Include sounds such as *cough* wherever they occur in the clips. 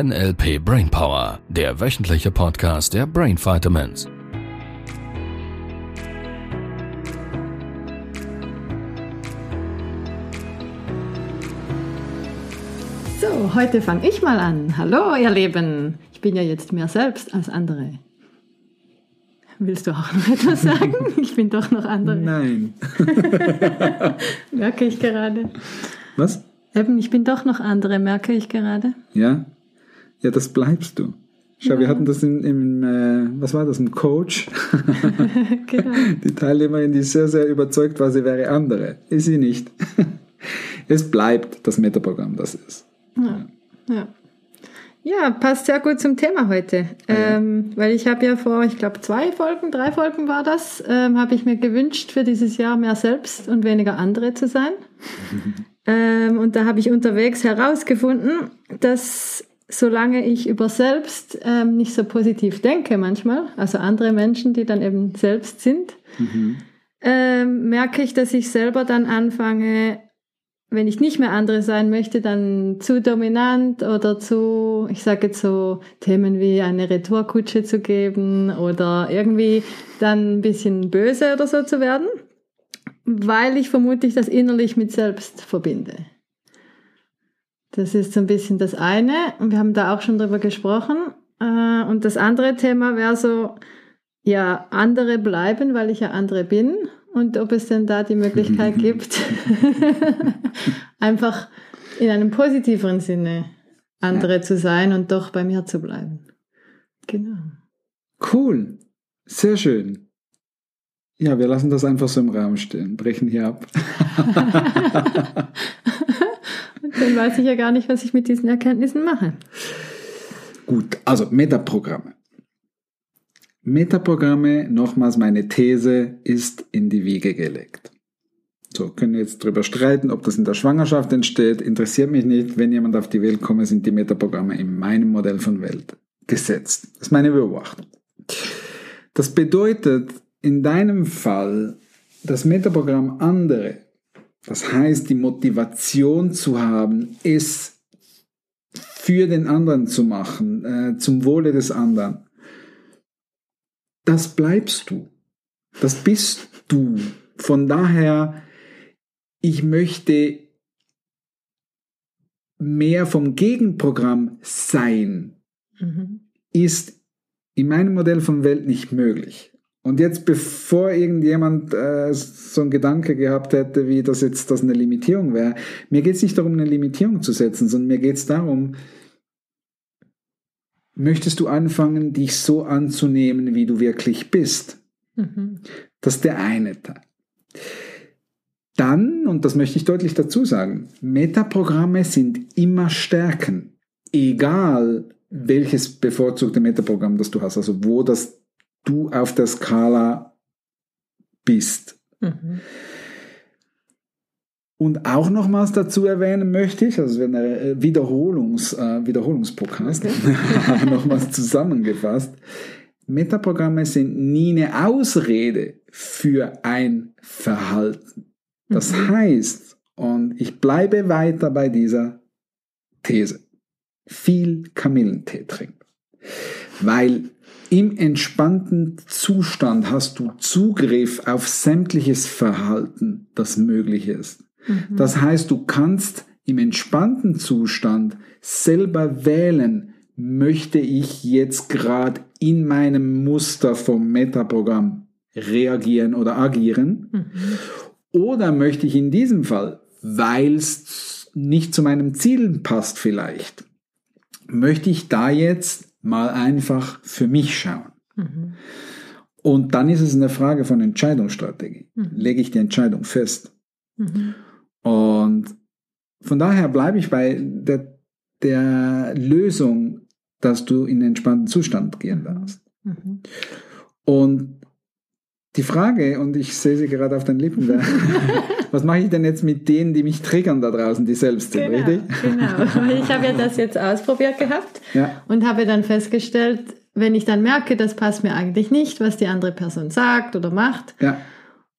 NLP Brainpower, der wöchentliche Podcast der Brain Vitamins. So, heute fange ich mal an. Hallo, ihr Lieben. Ich bin ja jetzt mehr selbst als andere. Willst du auch noch *laughs* etwas sagen? Ich bin doch noch andere. Nein. *laughs* merke ich gerade. Was? Eben, ich bin doch noch andere, merke ich gerade. Ja? Ja, das bleibst du. Schau, ja. wir hatten das in, im, äh, was war das, im Coach? *laughs* *laughs* genau. Die Teilnehmerin, die sehr, sehr überzeugt war, sie wäre andere. Ist sie nicht. *laughs* es bleibt das Metaprogramm, das ist. Ja. ja. Ja, passt sehr gut zum Thema heute. Ja. Ähm, weil ich habe ja vor, ich glaube, zwei Folgen, drei Folgen war das, ähm, habe ich mir gewünscht, für dieses Jahr mehr selbst und weniger andere zu sein. ähm, und da habe ich unterwegs herausgefunden, dass solange ich über selbst ähm, nicht so positiv denke manchmal, also andere Menschen, die dann eben selbst sind, mhm. ähm, merke ich, dass ich selber dann anfange, wenn ich nicht mehr andere sein möchte, dann zu dominant oder zu, ich sage jetzt so Themen wie eine Retourkutsche zu geben oder irgendwie dann ein bisschen böse oder so zu werden, weil ich vermutlich das innerlich mit selbst verbinde. Das ist so ein bisschen das eine und wir haben da auch schon drüber gesprochen. Äh, und das andere Thema wäre so, ja, andere bleiben, weil ich ja andere bin und ob es denn da die Möglichkeit *laughs* gibt, *laughs* einfach in einem positiveren Sinne andere ja. zu sein und doch bei mir zu bleiben. Genau. Cool. Sehr schön. Ja, wir lassen das einfach so im Raum stehen, brechen hier ab. *laughs* dann weiß ich ja gar nicht, was ich mit diesen Erkenntnissen mache. Gut, also Metaprogramme. Metaprogramme, nochmals meine These, ist in die Wiege gelegt. So, können wir jetzt drüber streiten, ob das in der Schwangerschaft entsteht, interessiert mich nicht. Wenn jemand auf die Welt kommt, sind die Metaprogramme in meinem Modell von Welt gesetzt. Das ist meine Beobachtung. Das bedeutet in deinem Fall, das Metaprogramm andere, das heißt die Motivation zu haben, es für den anderen zu machen, äh, zum Wohle des anderen, das bleibst du. Das bist du. Von daher, ich möchte mehr vom Gegenprogramm sein, mhm. ist in meinem Modell von Welt nicht möglich. Und jetzt, bevor irgendjemand äh, so einen Gedanke gehabt hätte, wie das jetzt das eine Limitierung wäre, mir geht es nicht darum, eine Limitierung zu setzen, sondern mir geht es darum, möchtest du anfangen, dich so anzunehmen, wie du wirklich bist. Mhm. Das ist der eine Teil. Dann, und das möchte ich deutlich dazu sagen, Metaprogramme sind immer Stärken, egal welches bevorzugte Metaprogramm das du hast, also wo das du auf der Skala bist. Mhm. Und auch nochmals dazu erwähnen möchte ich, also es wäre ein Wiederholungs, äh, Wiederholungspodcast, okay. *laughs* nochmals zusammengefasst, Metaprogramme sind nie eine Ausrede für ein Verhalten. Das mhm. heißt, und ich bleibe weiter bei dieser These, viel Kamillentee trinken. Weil im entspannten Zustand hast du Zugriff auf sämtliches Verhalten, das möglich ist. Mhm. Das heißt, du kannst im entspannten Zustand selber wählen, möchte ich jetzt gerade in meinem Muster vom Metaprogramm reagieren oder agieren? Mhm. Oder möchte ich in diesem Fall, weil es nicht zu meinem Ziel passt vielleicht, möchte ich da jetzt mal einfach für mich schauen? Mhm. Und dann ist es eine Frage von Entscheidungsstrategie. Mhm. Lege ich die Entscheidung fest? Mhm. Und von daher bleibe ich bei der, der Lösung, dass du in einen entspannten Zustand gehen darfst. Mhm. Und die Frage, und ich sehe sie gerade auf den Lippen, da, *laughs* was mache ich denn jetzt mit denen, die mich triggern da draußen, die selbst sind, genau, richtig? Genau, *laughs* ich habe ja das jetzt ausprobiert gehabt ja. und habe dann festgestellt, wenn ich dann merke, das passt mir eigentlich nicht, was die andere Person sagt oder macht, ja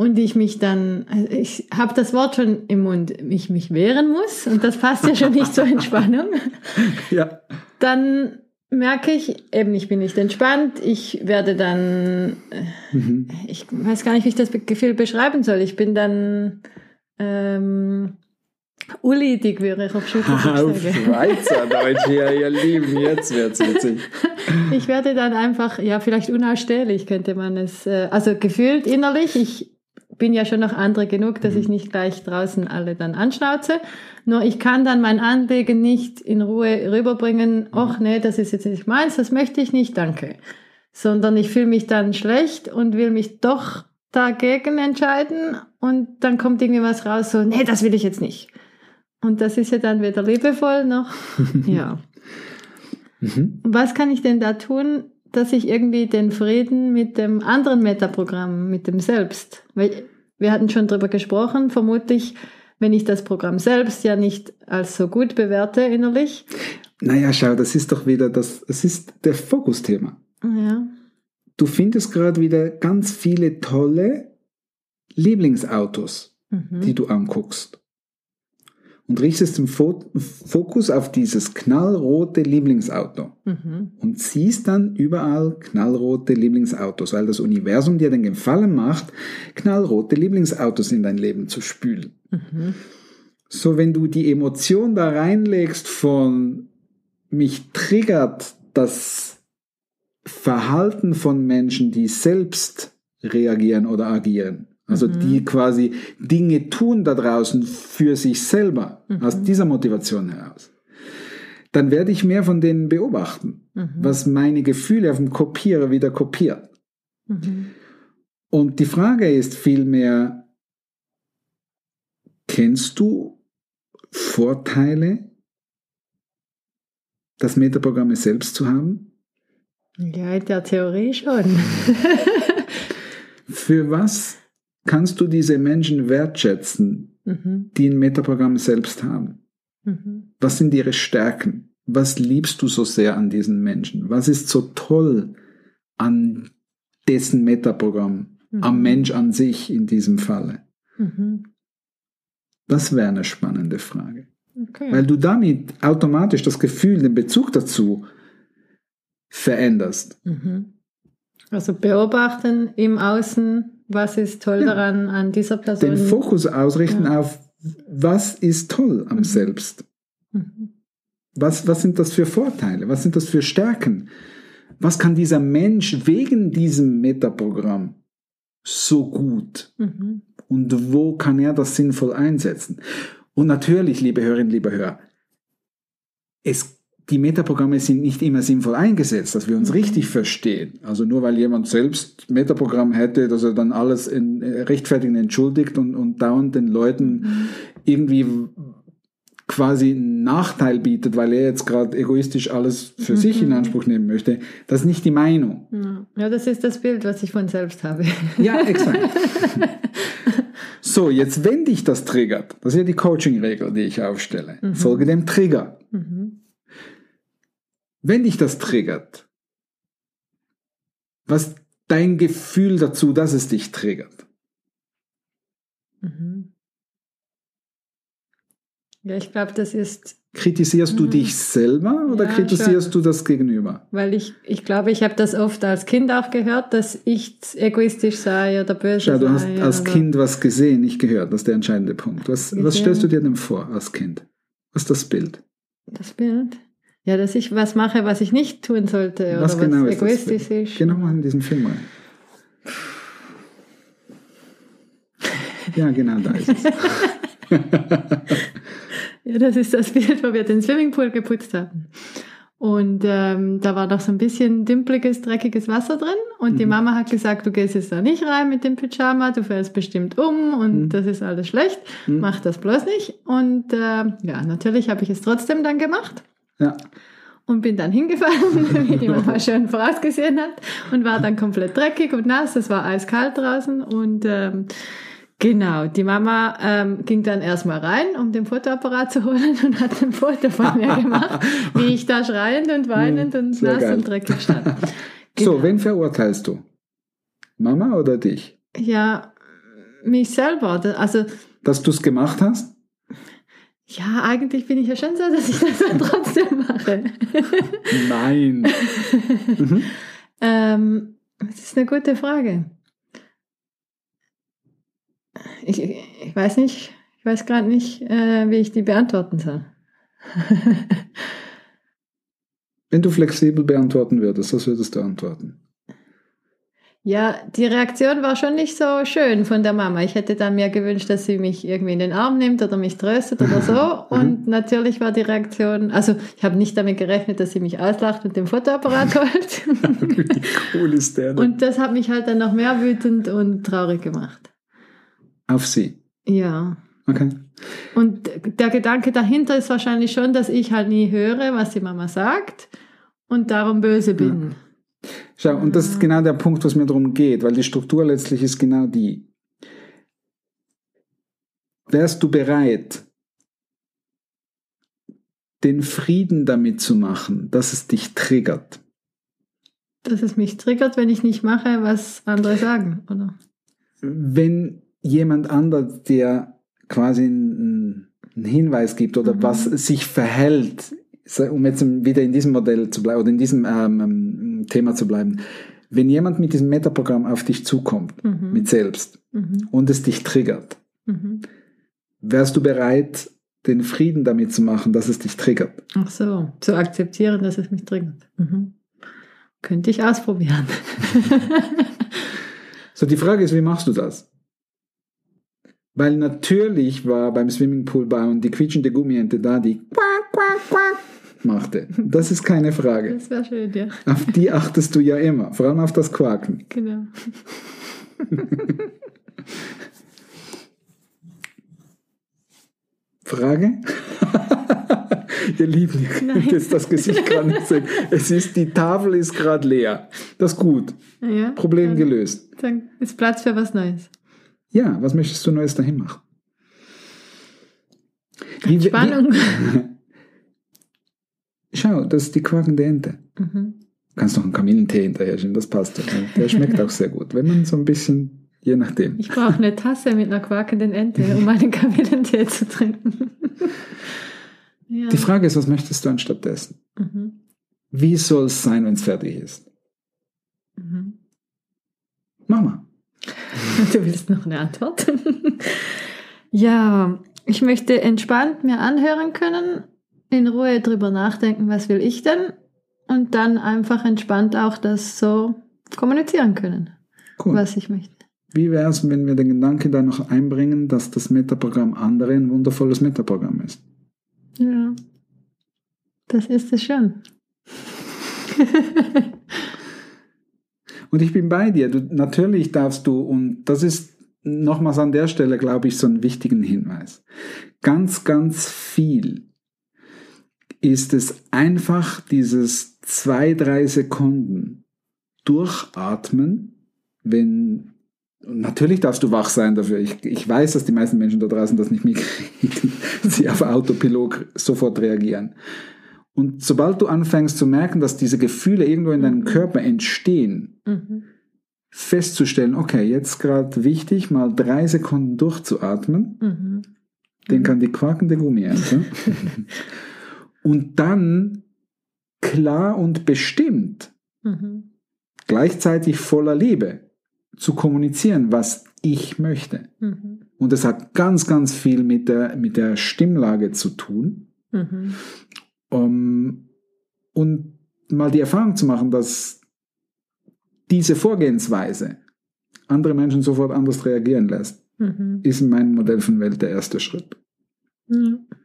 und ich mich dann, also ich habe das Wort schon im Mund, ich mich wehren muss und das passt ja schon nicht zur Entspannung. *laughs* ja. dann merke ich, eben ich bin nicht entspannt, ich werde dann, äh, Mhm. ich weiß gar nicht, wie ich das Gefühl beschreiben soll. Ich bin dann ähm, ulidig, wie ich auf Schweizerdeutsch Auf sage. Schweizerdeutsch, ja, ihr Lieben, jetzt wird's witzig. Ich werde dann einfach, ja, vielleicht unausstehlich könnte man es, äh, also gefühlt innerlich, ich bin ja schon noch andere genug, dass ich nicht gleich draußen alle dann anschnauze. Nur ich kann dann mein Anliegen nicht in Ruhe rüberbringen, ach nee, das ist jetzt nicht meins, das möchte ich nicht, danke. Sondern ich fühle mich dann schlecht und will mich doch dagegen entscheiden und dann kommt irgendwie was raus, so, nee, das will ich jetzt nicht. Und das ist ja dann weder liebevoll noch, *laughs* ja. Mhm. Was kann ich denn da tun, dass ich irgendwie den Frieden mit dem anderen Metaprogramm, mit dem Selbst, weil wir hatten schon drüber gesprochen, vermutlich, wenn ich das Programm selbst ja nicht als so gut bewerte innerlich. Naja, schau, das ist doch wieder das, es ist der Fokusthema. Ja. Du findest gerade wieder ganz viele tolle Lieblingsautos, Mhm. die du anguckst. Und richtest den Fo Fokus auf dieses knallrote Lieblingsauto. Mhm. und siehst dann überall knallrote Lieblingsautos, weil das Universum dir den Gefallen macht, knallrote Lieblingsautos in dein Leben zu spülen. Mhm. So, wenn du die Emotion da reinlegst von mich triggert das Verhalten von Menschen, die selbst reagieren oder agieren. Also Mhm. die quasi Dinge tun da draußen für sich selber, Mhm. aus dieser Motivation heraus. Dann werde ich mehr von denen beobachten, Mhm. was meine Gefühle auf dem Kopierer wieder kopiert. Mhm. Und die Frage ist vielmehr, kennst du Vorteile, das Metaprogramm selbst zu haben? Ja, in der Theorie schon. *laughs* Für was kannst du diese Menschen wertschätzen, mhm. die ein Metaprogramm selbst haben? Mhm. Was sind ihre Stärken? Was liebst du so sehr an diesen Menschen? Was ist so toll an dessen Metaprogramm, Mhm. am Mensch an sich in diesem Falle? Mhm. Das wäre eine spannende Frage. Okay. Weil du damit automatisch das Gefühl, den Bezug dazu veränderst. Mhm. Also beobachten im Außen, was ist toll Ja. daran an dieser Person. Den Fokus ausrichten Ja. auf, was ist toll am Mhm. Selbst? Mhm. Was, was sind das für Vorteile? Was sind das für Stärken? Was kann dieser Mensch wegen diesem Metaprogramm so gut? Mhm. Und wo kann er das sinnvoll einsetzen? Und natürlich, liebe Hörerinnen, liebe Hörer, es, die Metaprogramme sind nicht immer sinnvoll eingesetzt, dass wir uns Mhm. richtig verstehen. Also nur weil jemand selbst Metaprogramm hätte, dass er dann alles in, äh, rechtfertigen entschuldigt und, und dauernd den Leuten Mhm. irgendwie quasi einen Nachteil bietet, weil er jetzt gerade egoistisch alles für sich in Mhm. Anspruch nehmen möchte. Das ist nicht die Meinung. Ja. ja, das ist das Bild, was ich von selbst habe. Ja, exakt. *laughs* so, jetzt wenn dich das triggert, das ist ja die Coaching-Regel, die ich aufstelle. Mhm. Folge dem Trigger. Mhm. Wenn dich das triggert, was dein Gefühl dazu, dass es dich triggert? Mhm. Ja, ich glaube, das ist, Kritisierst du Mhm. dich selber oder Ja, kritisierst du das Gegenüber? weil ich, ich glaube, ich habe das oft als Kind auch gehört, dass ich egoistisch sei oder böse Schau, du hast sei. als oder- Kind was gesehen, nicht gehört. Das ist der entscheidende Punkt. Was, was stellst du dir denn vor als Kind? Was ist das Bild? Das Bild. Ja, dass ich was mache, was ich nicht tun sollte oder was was, genau ist das egoistisch Bild? ist. Geh nochmal in diesen Film rein. Ja, genau da ist es. *laughs* Ja, das ist das Bild, wo wir den Swimmingpool geputzt haben. Und ähm, da war noch so ein bisschen dümpeliges, dreckiges Wasser drin. Und die Mhm. Mama hat gesagt, du gehst jetzt da nicht rein mit dem Pyjama, du fällst bestimmt um und Mhm. das ist alles schlecht. Mhm. Mach das bloß nicht. Und äh, ja, natürlich habe ich es trotzdem dann gemacht. Ja. und bin dann hingefallen, *laughs* wie die Mama *laughs* schon vorausgesehen hat und war dann komplett dreckig und nass. Es war eiskalt draußen und ähm, genau, die Mama ähm, ging dann erstmal rein, um den Fotoapparat zu holen und hat ein Foto von mir *laughs* gemacht, wie ich da schreiend und weinend und Sehr nass geil. und dreckig stand. So, Genau. wen verurteilst du? Mama oder dich? Ja, mich selber. Also Dass du es gemacht hast? Ja, eigentlich bin ich ja schon so, dass ich das dann trotzdem mache. Nein. *laughs* mhm. ähm, das ist eine gute Frage. Ich, ich weiß nicht, ich weiß gerade nicht, äh, wie ich die beantworten soll. Wenn du flexibel beantworten würdest, was würdest du antworten? Ja, die Reaktion war schon nicht so schön von der Mama. Ich hätte dann mir gewünscht, dass sie mich irgendwie in den Arm nimmt oder mich tröstet oder so. *laughs* Mhm. Und natürlich war die Reaktion, also ich habe nicht damit gerechnet, dass sie mich auslacht und den Fotoapparat *laughs* holt. Wie cool ist der denn? Und das hat mich halt dann noch mehr wütend und traurig gemacht. Auf sie? Ja. Okay. Und der Gedanke dahinter ist wahrscheinlich schon, dass ich halt nie höre, was die Mama sagt und darum böse bin. Ja. Schau, und das ist ah. genau der Punkt, was mir darum geht, weil die Struktur letztlich ist genau die. Wärst du bereit, den Frieden damit zu machen, dass es dich triggert? Dass es mich triggert, wenn ich nicht mache, was andere sagen, oder? Wenn jemand anders dir quasi einen, Hinweis gibt oder mhm. was sich verhält, um jetzt wieder in diesem Modell zu bleiben oder in diesem ähm, Thema zu bleiben, wenn jemand mit diesem Metaprogramm auf dich zukommt, mhm. mit selbst, mhm. und es dich triggert, mhm. wärst du bereit, den Frieden damit zu machen, dass es dich triggert? Ach so, zu akzeptieren, dass es mich triggert. Mhm. Könnte ich ausprobieren. *laughs* so, die Frage ist, wie machst du das? Weil natürlich war beim Swimmingpool bauen die quietschende Gummiente da, die quack, quack, quack machte. Das ist keine Frage. Das wäre schön, ja. Auf die achtest du ja immer, vor allem auf das Quaken. Genau. *laughs* Frage? *laughs* Ihr Lieben, ihr könnt jetzt das Gesicht gerade nicht sehen. Es ist, die Tafel ist gerade leer. Das ist gut. Ja, Problem dann, gelöst. Dann ist Platz für was Neues. Ja, was möchtest du Neues dahin machen? Wie, Spannung. Wie, schau, das ist die quakende Ente. Mhm. Kannst noch einen Kamillentee hinterher schieben, das passt. Der schmeckt auch sehr gut. Wenn man so ein bisschen, je nachdem. Ich brauche eine Tasse mit einer quakenden Ente, um *laughs* meinen Kamillentee zu trinken. ja. Die Frage ist, was möchtest du anstatt dessen? Mhm. Wie soll es sein, wenn es fertig ist? Mhm. Mach mal. *laughs* Du willst noch eine Antwort? *laughs* ja, ich möchte entspannt mir anhören können, in Ruhe drüber nachdenken, was will ich denn? Und dann einfach entspannt auch das so kommunizieren können, cool. was ich möchte. Wie wäre es, wenn wir den Gedanken da noch einbringen, dass das Metaprogramm andere ein wundervolles Metaprogramm ist? Ja, das ist es schon. Und ich bin bei dir. Du, natürlich darfst du, und das ist nochmals an der Stelle, glaube ich, so einen wichtigen Hinweis. Ganz, ganz viel ist es einfach dieses zwei, drei Sekunden durchatmen, wenn Natürlich darfst du wach sein dafür. Ich, ich weiß, dass die meisten Menschen da draußen das nicht mitkriegen, *laughs* sie auf Autopilot sofort reagieren. Und sobald du anfängst zu merken, dass diese Gefühle irgendwo in deinem mhm. Körper entstehen, mhm. festzustellen, okay, jetzt gerade wichtig, mal drei Sekunden durchzuatmen, mhm. den kann die quakende Gummiente. *laughs* und dann klar und bestimmt, mhm. gleichzeitig voller Liebe zu kommunizieren, was ich möchte. Mhm. Und das hat ganz, ganz viel mit der, mit der Stimmlage zu tun. Mhm. Um, und mal die Erfahrung zu machen, dass diese Vorgehensweise andere Menschen sofort anders reagieren lässt, mhm. ist in meinem Modell von Welt der erste Schritt.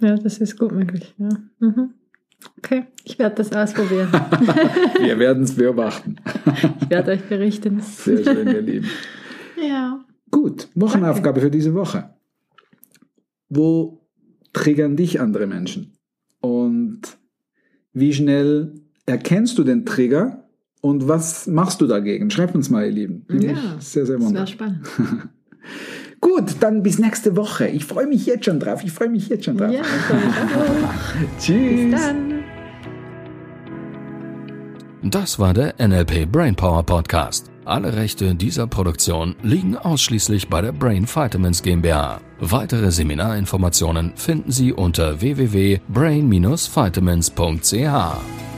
Ja, das ist gut möglich. Ja. Mhm. Okay, ich werde das ausprobieren. *laughs* Wir werden es beobachten. ich werde euch berichten. Sehr schön, ihr Lieben. Ja. Gut, Wochenaufgabe Danke. für diese Woche. Wo triggern dich andere Menschen? Und wie schnell erkennst du den Trigger und was machst du dagegen? Schreibt uns mal, ihr Lieben. Ja, sehr, sehr wunderbar. Das wäre spannend. *laughs* Gut, dann bis nächste Woche. Ich freue mich jetzt schon drauf. Ich freue mich jetzt schon drauf. Ja, *laughs* Tschüss. Bis dann. Das war der NLP Brainpower Podcast. Alle Rechte dieser Produktion liegen ausschließlich bei der Brain Vitamins GmbH. Weitere Seminarinformationen finden Sie unter www.brain-vitamins.ch.